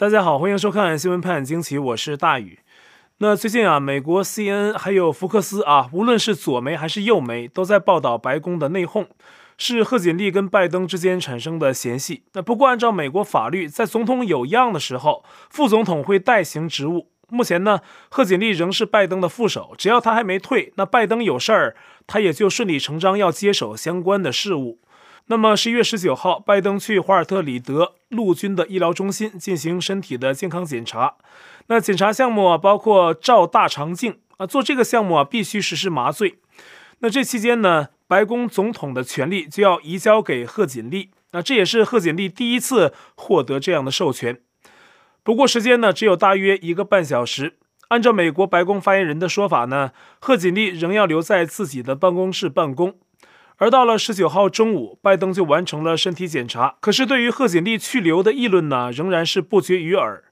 大家好，欢迎收看新闻派很惊奇，我是大宇。那最近啊，美国 CNN 还有福克斯啊，无论是左媒还是右媒，都在报道白宫的内讧，是贺锦丽跟拜登之间产生的嫌隙。那不过按照美国法律，在总统有恙的时候，副总统会代行职务。目前呢，贺锦丽仍是拜登的副手，只要他还没退，那拜登有事儿，他也就顺理成章要接手相关的事务。那么十一月十九号，拜登去华尔特里德陆军的医疗中心进行身体的健康检查。那检查项目啊，包括照大肠镜啊，做这个项目啊，必须实施麻醉。那这期间呢，白宫总统的权力就要移交给贺锦丽。那这也是贺锦丽第一次获得这样的授权。不过时间呢，只有大约一个半小时。按照美国白宫发言人的说法呢，贺锦丽仍要留在自己的办公室办公。而到了十九号中午，拜登就完成了身体检查。可是，对于贺锦丽去留的议论呢，仍然是不绝于耳。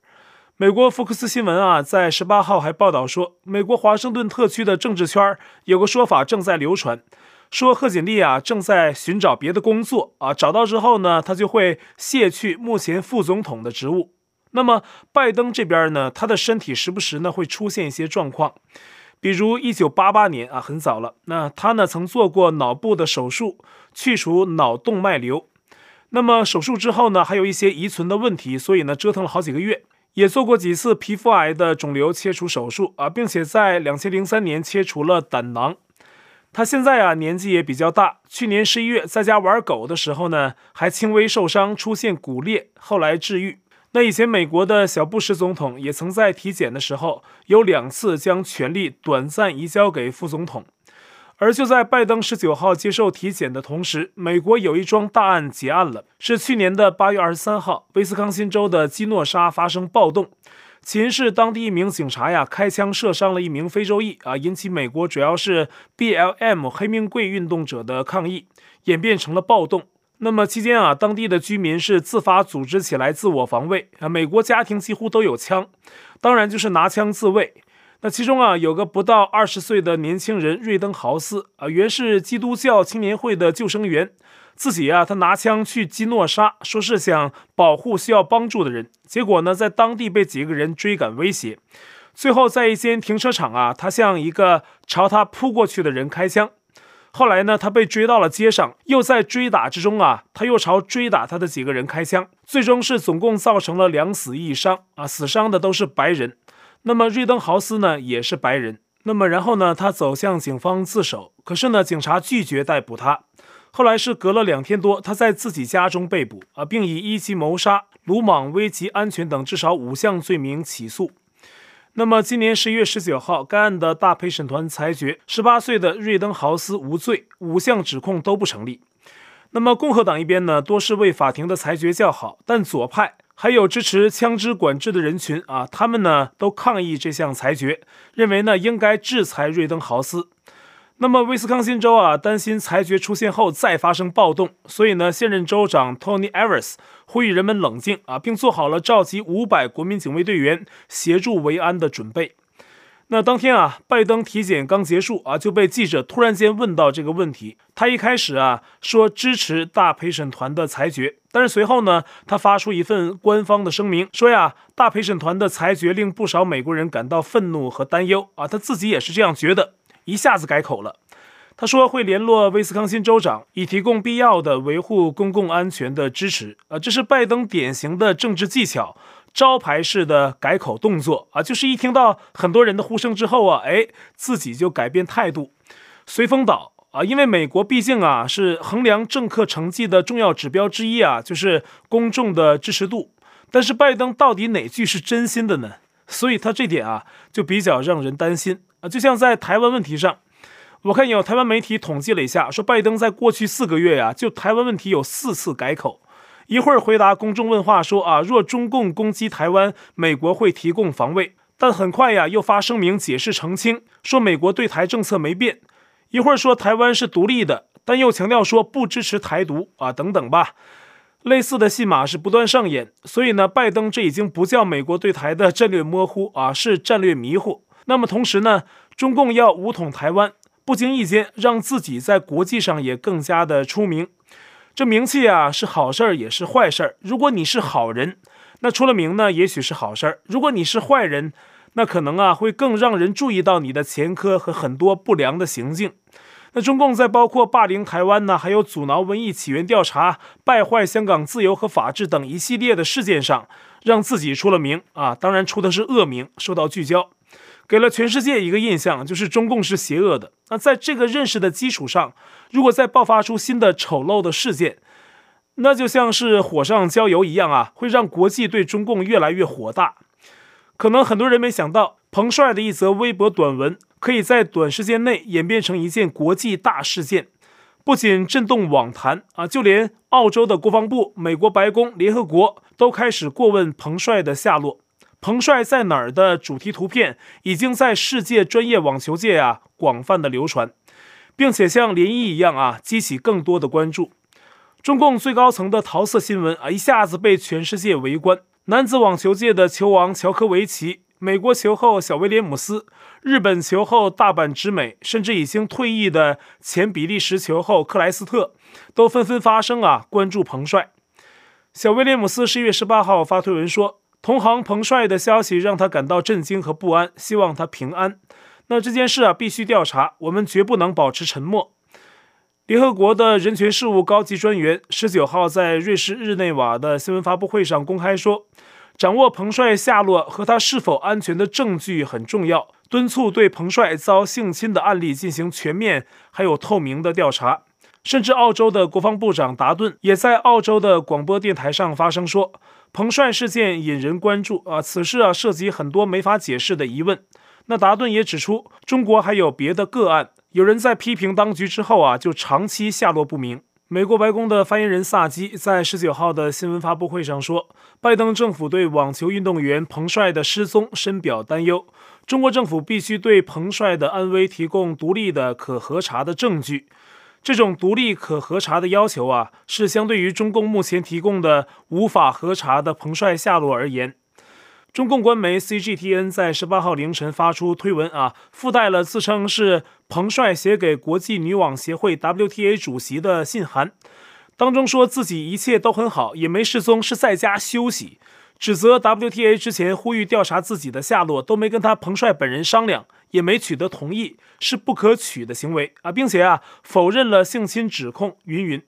美国福克斯新闻啊，在十八号还报道说，美国华盛顿特区的政治圈有个说法正在流传，说贺锦丽啊正在寻找别的工作啊，找到之后呢，他就会卸去目前副总统的职务。那么，拜登这边呢，他的身体时不时呢会出现一些状况。比如一九八八年啊，很早了。那他呢曾做过脑部的手术，去除脑动脉瘤。那么手术之后呢，还有一些遗存的问题，所以呢折腾了好几个月，也做过几次皮肤癌的肿瘤切除手术啊，并且在两千零三年切除了胆囊。他现在啊年纪也比较大，去年十一月在家玩狗的时候呢，还轻微受伤，出现骨裂，后来治愈。那以前美国的小布什总统也曾在体检的时候有两次将权力短暂移交给副总统，而就在拜登十九号接受体检的同时，美国有一桩大案结案了，是去年的八月二十三号，威斯康辛州的基诺沙发生暴动，起因是当地一名警察呀开枪射伤了一名非洲裔啊，引起美国主要是 BLM 黑命贵运动者的抗议，演变成了暴动。那么期间啊，当地的居民是自发组织起来自我防卫啊。美国家庭几乎都有枪，当然就是拿枪自卫。那其中啊，有个不到二十岁的年轻人瑞登豪斯啊，原是基督教青年会的救生员，自己啊，他拿枪去基诺沙，说是想保护需要帮助的人。结果呢，在当地被几个人追赶威胁，最后在一间停车场啊，他向一个朝他扑过去的人开枪。后来呢，他被追到了街上，又在追打之中啊，他又朝追打他的几个人开枪，最终是总共造成了两死一伤啊，死伤的都是白人。那么瑞登豪斯呢，也是白人。那么然后呢，他走向警方自首，可是呢，警察拒绝逮捕他。后来是隔了两天多，他在自己家中被捕啊，并以一级谋杀、鲁莽危及安全等至少五项罪名起诉。那么，今年十一月十九号，该案的大陪审团裁决，十八岁的瑞登豪斯无罪，五项指控都不成立。那么，共和党一边呢，多是为法庭的裁决叫好，但左派还有支持枪支管制的人群啊，他们呢都抗议这项裁决，认为呢应该制裁瑞登豪斯。那么，威斯康辛州啊，担心裁决出现后再发生暴动，所以呢，现任州长 Tony Evers 呼吁人们冷静啊，并做好了召集五百国民警卫队员协助维安的准备。那当天啊，拜登体检刚结束啊，就被记者突然间问到这个问题。他一开始啊说支持大陪审团的裁决，但是随后呢，他发出一份官方的声明，说呀，大陪审团的裁决令不少美国人感到愤怒和担忧啊，他自己也是这样觉得。一下子改口了，他说会联络威斯康辛州长，以提供必要的维护公共安全的支持。啊，这是拜登典型的政治技巧，招牌式的改口动作啊，就是一听到很多人的呼声之后啊，哎，自己就改变态度，随风倒啊。因为美国毕竟啊是衡量政客成绩的重要指标之一啊，就是公众的支持度。但是拜登到底哪句是真心的呢？所以他这点啊就比较让人担心。啊，就像在台湾问题上，我看有台湾媒体统计了一下，说拜登在过去四个月呀，就台湾问题有四次改口。一会儿回答公众问话说啊，若中共攻击台湾，美国会提供防卫。但很快呀，又发声明解释澄清，说美国对台政策没变。一会儿说台湾是独立的，但又强调说不支持台独啊，等等吧。类似的戏码是不断上演。所以呢，拜登这已经不叫美国对台的战略模糊啊，是战略迷糊。那么同时呢，中共要武统台湾，不经意间让自己在国际上也更加的出名。这名气啊是好事儿也是坏事儿。如果你是好人，那出了名呢，也许是好事儿；如果你是坏人，那可能啊会更让人注意到你的前科和很多不良的行径。那中共在包括霸凌台湾呢，还有阻挠文艺起源调查、败坏香港自由和法治等一系列的事件上，让自己出了名啊，当然出的是恶名，受到聚焦，给了全世界一个印象，就是中共是邪恶的。那在这个认识的基础上，如果再爆发出新的丑陋的事件，那就像是火上浇油一样啊，会让国际对中共越来越火大。可能很多人没想到，彭帅的一则微博短文，可以在短时间内演变成一件国际大事件，不仅震动网坛啊，就连澳洲的国防部、美国白宫、联合国都开始过问彭帅的下落。彭帅在哪儿的主题图片已经在世界专业网球界啊广泛的流传，并且像涟漪一样啊激起更多的关注。中共最高层的桃色新闻啊一下子被全世界围观。男子网球界的球王乔科维奇、美国球后小威廉姆斯、日本球后大阪直美，甚至已经退役的前比利时球后克莱斯特，都纷纷发声啊，关注彭帅。小威廉姆斯十一月十八号发推文说，同行彭帅的消息让他感到震惊和不安，希望他平安。那这件事啊，必须调查，我们绝不能保持沉默。联合国的人权事务高级专员十九号在瑞士日内瓦的新闻发布会上公开说，掌握彭帅下落和他是否安全的证据很重要，敦促对彭帅遭性侵的案例进行全面还有透明的调查。甚至澳洲的国防部长达顿也在澳洲的广播电台上发声说，彭帅事件引人关注啊，此事啊涉及很多没法解释的疑问。那达顿也指出，中国还有别的个案。有人在批评当局之后啊，就长期下落不明。美国白宫的发言人萨基在十九号的新闻发布会上说，拜登政府对网球运动员彭帅的失踪深表担忧。中国政府必须对彭帅的安危提供独立的可核查的证据。这种独立可核查的要求啊，是相对于中共目前提供的无法核查的彭帅下落而言。中共官媒 CGTN 在十八号凌晨发出推文啊，附带了自称是彭帅写给国际女网协会 WTA 主席的信函，当中说自己一切都很好，也没失踪，是在家休息，指责 WTA 之前呼吁调查自己的下落都没跟他彭帅本人商量，也没取得同意，是不可取的行为啊，并且啊否认了性侵指控，云云。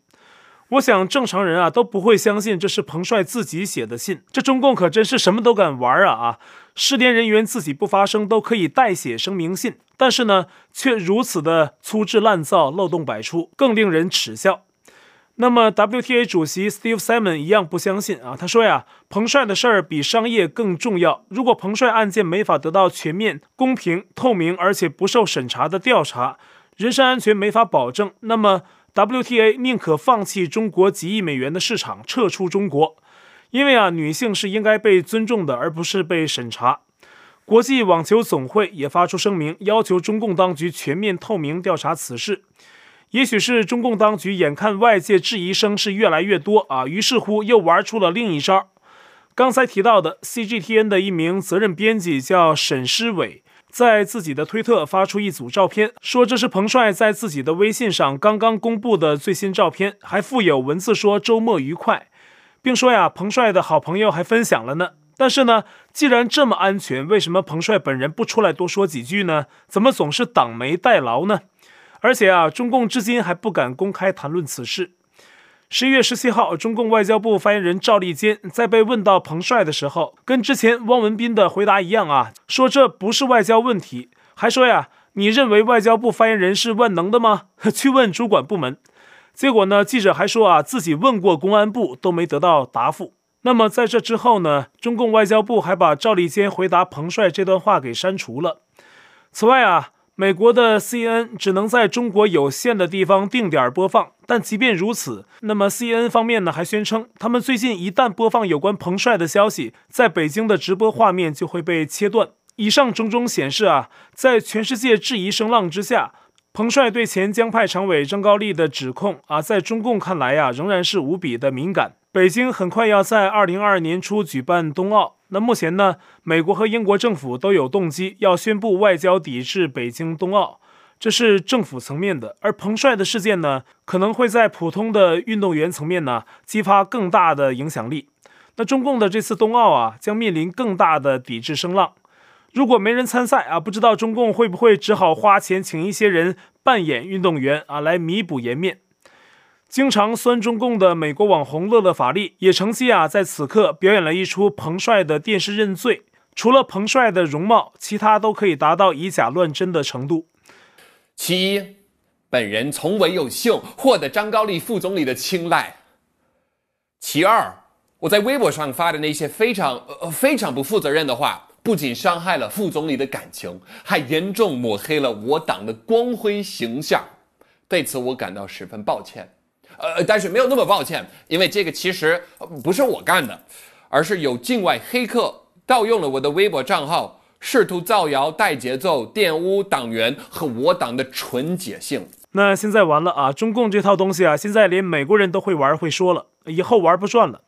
我想正常人啊都不会相信这是彭帅自己写的信，这中共可真是什么都敢玩啊啊！失联人员自己不发声都可以代写声明信，但是呢却如此的粗制滥造、漏洞百出，更令人耻笑。那么 WTA 主席 Steve Simon 一样不相信啊，他说呀，彭帅的事儿比商业更重要。如果彭帅案件没法得到全面、公平、透明而且不受审查的调查，人身安全没法保证，那么。WTA 宁可放弃中国几亿美元的市场，撤出中国，因为啊，女性是应该被尊重的，而不是被审查。国际网球总会也发出声明，要求中共当局全面透明调查此事。也许是中共当局眼看外界质疑声是越来越多啊，于是乎又玩出了另一招。刚才提到的 CGTN 的一名责任编辑叫沈诗伟。在自己的推特发出一组照片，说这是彭帅在自己的微信上刚刚公布的最新照片，还附有文字说周末愉快，并说呀，彭帅的好朋友还分享了呢。但是呢，既然这么安全，为什么彭帅本人不出来多说几句呢？怎么总是挡媒代劳呢？而且啊，中共至今还不敢公开谈论此事。十一月十七号，中共外交部发言人赵立坚在被问到彭帅的时候，跟之前汪文斌的回答一样啊，说这不是外交问题，还说呀，你认为外交部发言人是万能的吗？去问主管部门。结果呢，记者还说啊，自己问过公安部都没得到答复。那么在这之后呢，中共外交部还把赵立坚回答彭帅这段话给删除了。此外啊。美国的 CNN 只能在中国有限的地方定点播放，但即便如此，那么 CNN 方面呢还宣称，他们最近一旦播放有关彭帅的消息，在北京的直播画面就会被切断。以上种种显示啊，在全世界质疑声浪之下，彭帅对前江派常委张高丽的指控啊，在中共看来啊，仍然是无比的敏感。北京很快要在二零二二年初举办冬奥，那目前呢，美国和英国政府都有动机要宣布外交抵制北京冬奥，这是政府层面的。而彭帅的事件呢，可能会在普通的运动员层面呢，激发更大的影响力。那中共的这次冬奥啊，将面临更大的抵制声浪。如果没人参赛啊，不知道中共会不会只好花钱请一些人扮演运动员啊，来弥补颜面。经常酸中共的美国网红乐乐法利也乘机啊，在此刻表演了一出彭帅的电视认罪。除了彭帅的容貌，其他都可以达到以假乱真的程度。其一，本人从未有幸获得张高丽副总理的青睐。其二，我在微博上发的那些非常呃非常不负责任的话，不仅伤害了副总理的感情，还严重抹黑了我党的光辉形象。对此，我感到十分抱歉。呃，但是没有那么抱歉，因为这个其实不是我干的，而是有境外黑客盗用了我的微博账号，试图造谣、带节奏、玷污党员和我党的纯洁性。那现在完了啊！中共这套东西啊，现在连美国人都会玩会说了，以后玩不转了。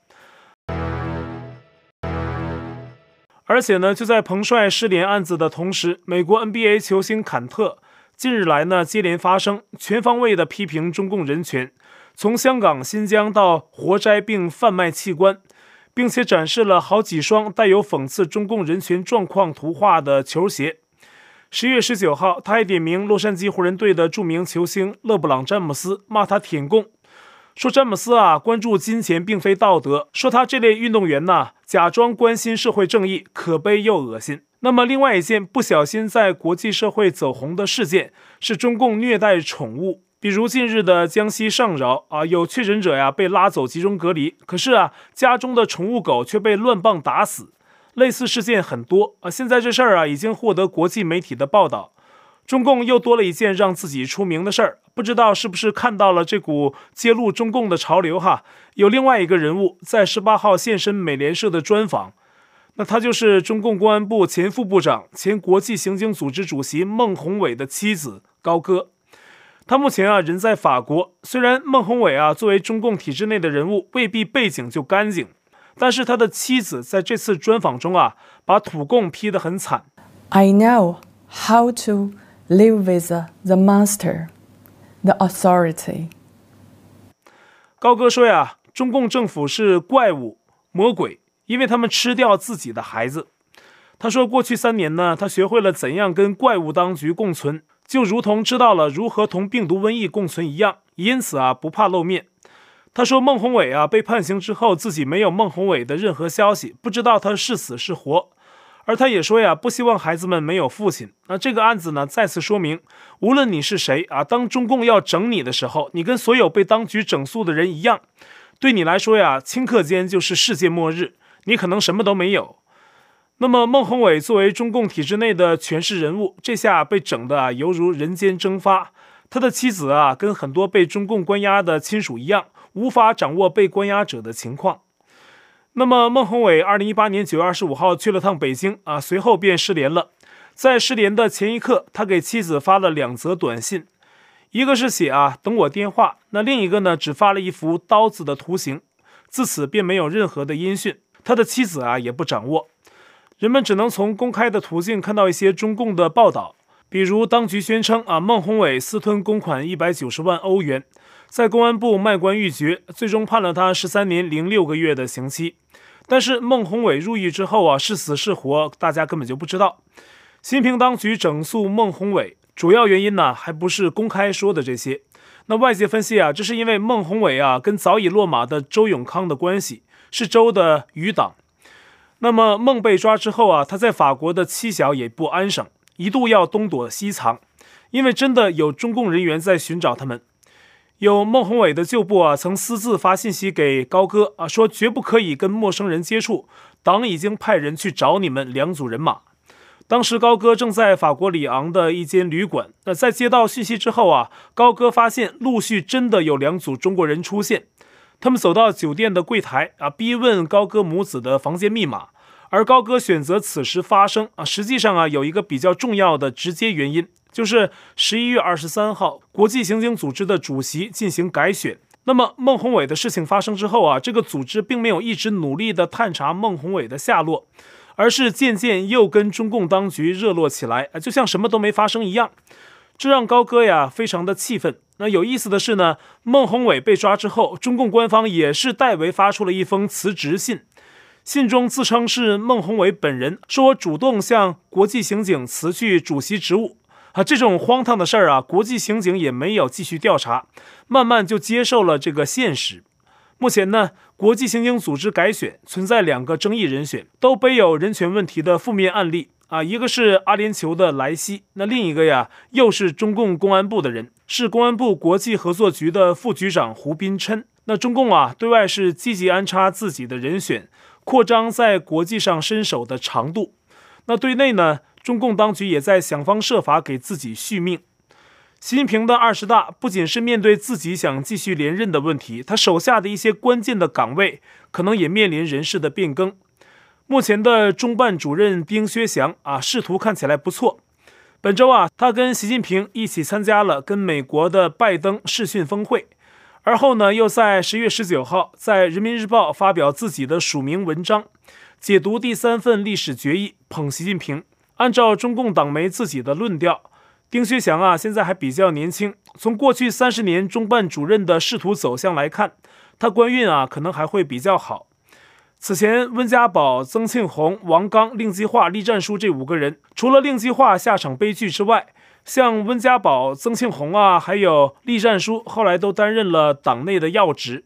而且呢，就在彭帅失联案子的同时，美国 NBA 球星坎特近日来呢接连发声，全方位的批评中共人权。从香港、新疆到活摘并贩卖器官，并且展示了好几双带有讽刺中共人权状况图画的球鞋。十月十九号，他还点名洛杉矶湖人队的著名球星勒布朗·詹姆斯，骂他舔共，说詹姆斯啊，关注金钱并非道德，说他这类运动员呐，假装关心社会正义，可悲又恶心。那么，另外一件不小心在国际社会走红的事件，是中共虐待宠物。比如近日的江西上饶啊，有确诊者呀被拉走集中隔离，可是啊家中的宠物狗却被乱棒打死，类似事件很多啊。现在这事儿啊已经获得国际媒体的报道，中共又多了一件让自己出名的事儿，不知道是不是看到了这股揭露中共的潮流哈？有另外一个人物在十八号现身美联社的专访，那他就是中共公安部前副部长、前国际刑警组织主席孟宏伟的妻子高歌。他目前啊人在法国，虽然孟宏伟啊作为中共体制内的人物未必背景就干净，但是他的妻子在这次专访中啊把土共批得很惨。I know how to live with the monster, the authority。高歌说呀，中共政府是怪物、魔鬼，因为他们吃掉自己的孩子。他说，过去三年呢，他学会了怎样跟怪物当局共存。就如同知道了如何同病毒瘟疫共存一样，因此啊不怕露面。他说孟宏伟啊被判刑之后，自己没有孟宏伟的任何消息，不知道他是死是活。而他也说呀，不希望孩子们没有父亲。那这个案子呢，再次说明，无论你是谁啊，当中共要整你的时候，你跟所有被当局整肃的人一样，对你来说呀，顷刻间就是世界末日，你可能什么都没有。那么，孟宏伟作为中共体制内的权势人物，这下被整的，犹如人间蒸发。他的妻子啊，跟很多被中共关押的亲属一样，无法掌握被关押者的情况。那么，孟宏伟二零一八年九月二十五号去了趟北京啊，随后便失联了。在失联的前一刻，他给妻子发了两则短信，一个是写啊等我电话，那另一个呢，只发了一幅刀子的图形。自此便没有任何的音讯，他的妻子啊也不掌握。人们只能从公开的途径看到一些中共的报道，比如当局宣称啊，孟宏伟私吞公款一百九十万欧元，在公安部卖官鬻爵，最终判了他十三年零六个月的刑期。但是孟宏伟入狱之后啊，是死是活，大家根本就不知道。新平当局整肃孟宏伟，主要原因呢，还不是公开说的这些。那外界分析啊，这是因为孟宏伟啊，跟早已落马的周永康的关系，是周的余党。那么孟被抓之后啊，他在法国的妻小也不安生，一度要东躲西藏，因为真的有中共人员在寻找他们。有孟宏伟的旧部啊，曾私自发信息给高歌啊，说绝不可以跟陌生人接触，党已经派人去找你们两组人马。当时高歌正在法国里昂的一间旅馆，那在接到讯息之后啊，高歌发现陆续真的有两组中国人出现。他们走到酒店的柜台啊，逼问高歌母子的房间密码，而高歌选择此时发声啊，实际上啊有一个比较重要的直接原因，就是十一月二十三号国际刑警组织的主席进行改选。那么孟宏伟的事情发生之后啊，这个组织并没有一直努力地探查孟宏伟的下落，而是渐渐又跟中共当局热络起来，就像什么都没发生一样。这让高歌呀非常的气愤。那有意思的是呢，孟宏伟被抓之后，中共官方也是代为发出了一封辞职信。信中自称是孟宏伟本人，说主动向国际刑警辞去主席职务。啊，这种荒唐的事儿啊，国际刑警也没有继续调查，慢慢就接受了这个现实。目前呢，国际刑警组织改选存在两个争议人选，都背有人权问题的负面案例啊，一个是阿联酋的莱西，那另一个呀，又是中共公安部的人，是公安部国际合作局的副局长胡斌琛。那中共啊，对外是积极安插自己的人选。扩张在国际上伸手的长度，那对内呢？中共当局也在想方设法给自己续命。习近平的二十大不仅是面对自己想继续连任的问题，他手下的一些关键的岗位可能也面临人事的变更。目前的中办主任丁薛祥啊，仕途看起来不错。本周啊，他跟习近平一起参加了跟美国的拜登视讯峰会。而后呢，又在十月十九号在《人民日报》发表自己的署名文章，解读第三份历史决议，捧习近平。按照中共党媒自己的论调，丁薛祥啊，现在还比较年轻。从过去三十年中办主任的仕途走向来看，他官运啊，可能还会比较好。此前，温家宝、曾庆红、王刚、令计划、栗战书这五个人，除了令计划下场悲剧之外，像温家宝、曾庆红啊，还有栗战书，后来都担任了党内的要职。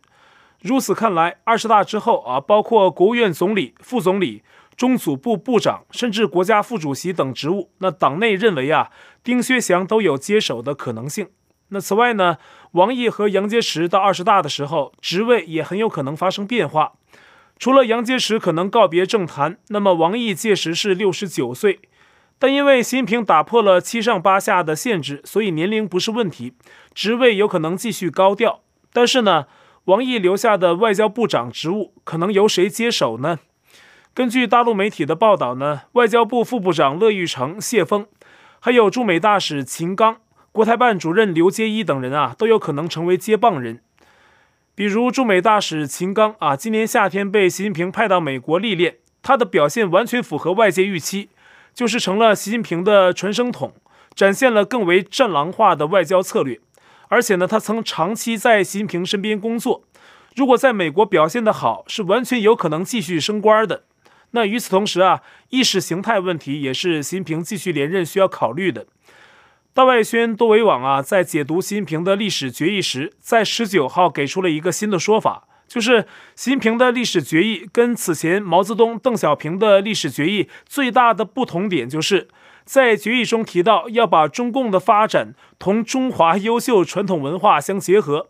如此看来，二十大之后啊，包括国务院总理、副总理、中组部部长，甚至国家副主席等职务，那党内认为啊，丁薛祥都有接手的可能性。那此外呢，王毅和杨洁篪到二十大的时候，职位也很有可能发生变化。除了杨洁篪可能告别政坛，那么王毅届时是六十九岁。但因为习近平打破了七上八下的限制，所以年龄不是问题，职位有可能继续高调。但是呢，王毅留下的外交部长职务可能由谁接手呢？根据大陆媒体的报道呢，外交部副部长乐玉成谢锋，还有驻美大使秦刚、国台办主任刘结一等人啊，都有可能成为接棒人。比如驻美大使秦刚啊，今年夏天被习近平派到美国历练，他的表现完全符合外界预期。就是成了习近平的传声筒，展现了更为战狼化的外交策略。而且呢，他曾长期在习近平身边工作，如果在美国表现得好，是完全有可能继续升官的。那与此同时啊，意识形态问题也是习近平继续连任需要考虑的。大外宣多维网啊，在解读习近平的历史决议时，在十九号给出了一个新的说法。就是习近平的历史决议跟此前毛泽东、邓小平的历史决议最大的不同点，就是在决议中提到要把中共的发展同中华优秀传统文化相结合。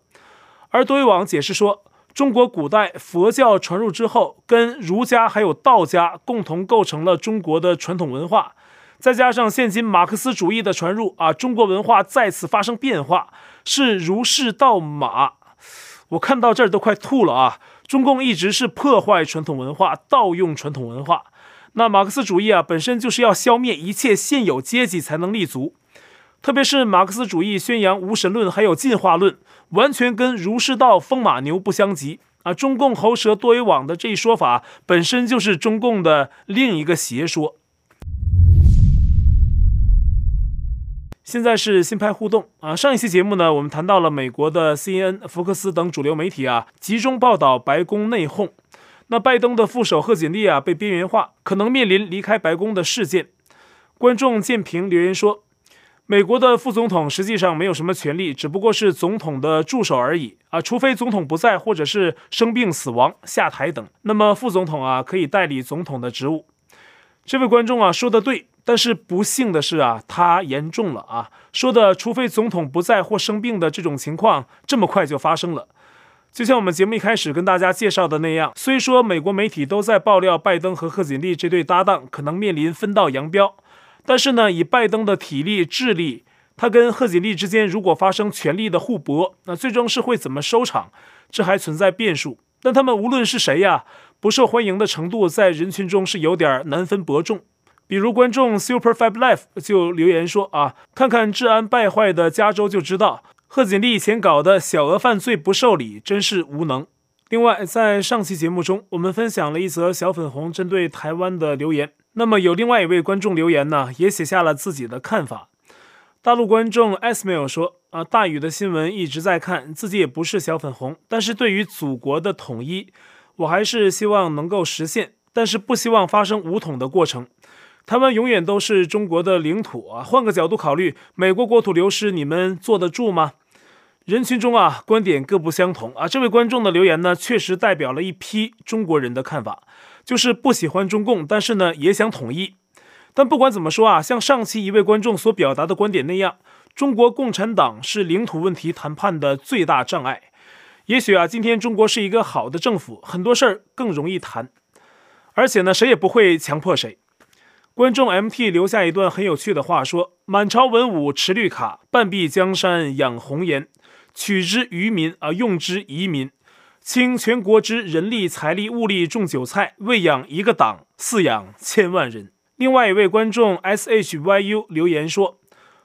而多维网解释说，中国古代佛教传入之后，跟儒家还有道家共同构成了中国的传统文化，再加上现今马克思主义的传入啊，中国文化再次发生变化，是儒释道马。我看到这儿都快吐了啊！中共一直是破坏传统文化、盗用传统文化。那马克思主义啊，本身就是要消灭一切现有阶级才能立足。特别是马克思主义宣扬无神论，还有进化论，完全跟儒释道风马牛不相及啊！中共喉舌多维网的这一说法，本身就是中共的另一个邪说。现在是新派互动啊！上一期节目呢，我们谈到了美国的 CNN、福克斯等主流媒体啊，集中报道白宫内讧。那拜登的副手贺锦丽啊，被边缘化，可能面临离开白宫的事件。观众建平留言说，美国的副总统实际上没有什么权力，只不过是总统的助手而已啊，除非总统不在，或者是生病死亡、下台等，那么副总统啊，可以代理总统的职务。这位观众啊，说的对。但是不幸的是啊，他言重了啊，说的除非总统不在或生病的这种情况这么快就发生了。就像我们节目一开始跟大家介绍的那样，虽说美国媒体都在爆料拜登和贺锦丽这对搭档可能面临分道扬镳，但是呢，以拜登的体力、智力，他跟贺锦丽之间如果发生权力的互搏，那最终是会怎么收场，这还存在变数。但他们无论是谁呀，不受欢迎的程度在人群中是有点难分伯仲。比如观众 Super Five Life 就留言说啊，看看治安败坏的加州就知道，贺锦丽以前搞的小额犯罪不受理，真是无能。另外，在上期节目中，我们分享了一则小粉红针对台湾的留言。那么有另外一位观众留言呢，也写下了自己的看法。大陆观众 Esmail 说啊，大宇的新闻一直在看，自己也不是小粉红，但是对于祖国的统一，我还是希望能够实现。但是不希望发生武统的过程。台湾永远都是中国的领土啊！换个角度考虑，美国国土流失，你们坐得住吗？人群中啊，观点各不相同啊。这位观众的留言呢，确实代表了一批中国人的看法，就是不喜欢中共，但是呢，也想统一。但不管怎么说啊，像上期一位观众所表达的观点那样，中国共产党是领土问题谈判的最大障碍。也许啊，今天中国是一个好的政府，很多事儿更容易谈，而且呢，谁也不会强迫谁。观众 MT 留下一段很有趣的话说：“满朝文武持绿卡，半壁江山养红颜，取之于民而用之于民，倾全国之人力财力物力种韭菜，喂养一个党，饲养千万人。”另外一位观众 SHYU 留言说：“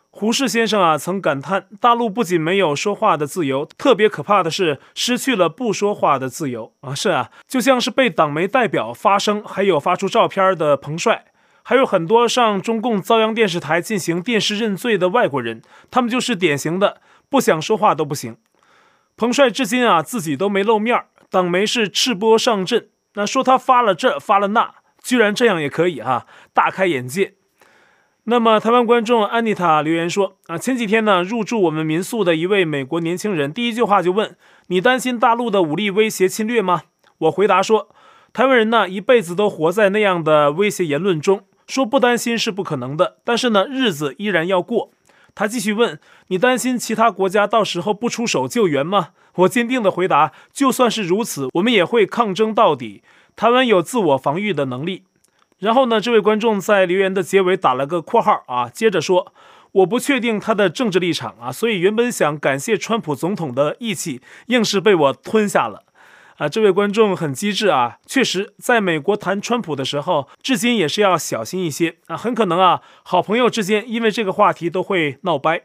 胡适先生啊，曾感叹大陆不仅没有说话的自由，特别可怕的是失去了不说话的自由啊！是啊，就像是被党媒代表发声，还有发出照片的彭帅，还有很多上中共遭央电视台进行电视认罪的外国人，他们就是典型的不想说话都不行。彭帅至今啊，自己都没露面，党媒是赤播上阵，那说他发了这发了那。”居然这样也可以哈、大开眼界。那么，台湾观众安妮塔留言说：啊，前几天呢，入住我们民宿的一位美国年轻人，第一句话就问：“你担心大陆的武力威胁侵略吗？”我回答说：“台湾人呢，一辈子都活在那样的威胁言论中，说不担心是不可能的，但是呢，日子依然要过。”他继续问：“你担心其他国家到时候不出手救援吗？”我坚定地回答：“就算是如此，我们也会抗争到底。”台湾有自我防御的能力。然后呢，这位观众在留言的结尾打了个括号啊，接着说：“我不确定他的政治立场啊，所以原本想感谢川普总统的义气，硬是被我吞下了。”啊，这位观众很机智啊，确实在美国谈川普的时候，至今也是要小心一些啊，很可能啊，好朋友之间因为这个话题都会闹掰。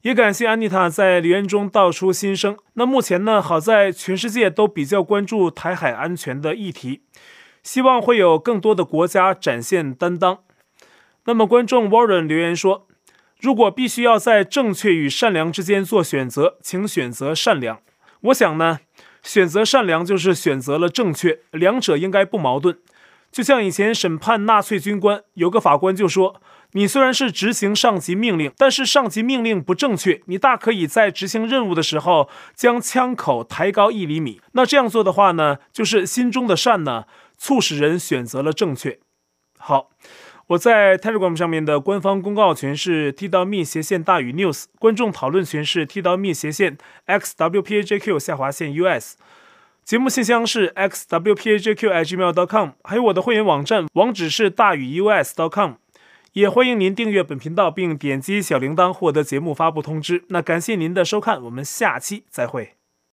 也感谢安妮塔在留言中道出心声。那目前呢，好在全世界都比较关注台海安全的议题，希望会有更多的国家展现担当。那么，观众 Warren 留言说：“如果必须要在正确与善良之间做选择，请选择善良。”我想呢，选择善良就是选择了正确，两者应该不矛盾。就像以前审判纳粹军官，有个法官就说。你虽然是执行上级命令，但是上级命令不正确，你大可以在执行任务的时候将枪口抬高一厘米。那这样做的话呢，就是心中的善呢，促使人选择了正确。好，我在 Telegram 上面的官方公告群是 t 到 me 斜线大于 news，观众讨论群是 t 到 me 斜线 xwpajq 下划线 us，节目信箱是 xwpajq@gmail.com，还有我的会员网站网址是大于 us.com。也欢迎您订阅本频道，并点击小铃铛获得节目发布通知。那感谢您的收看，我们下期再会。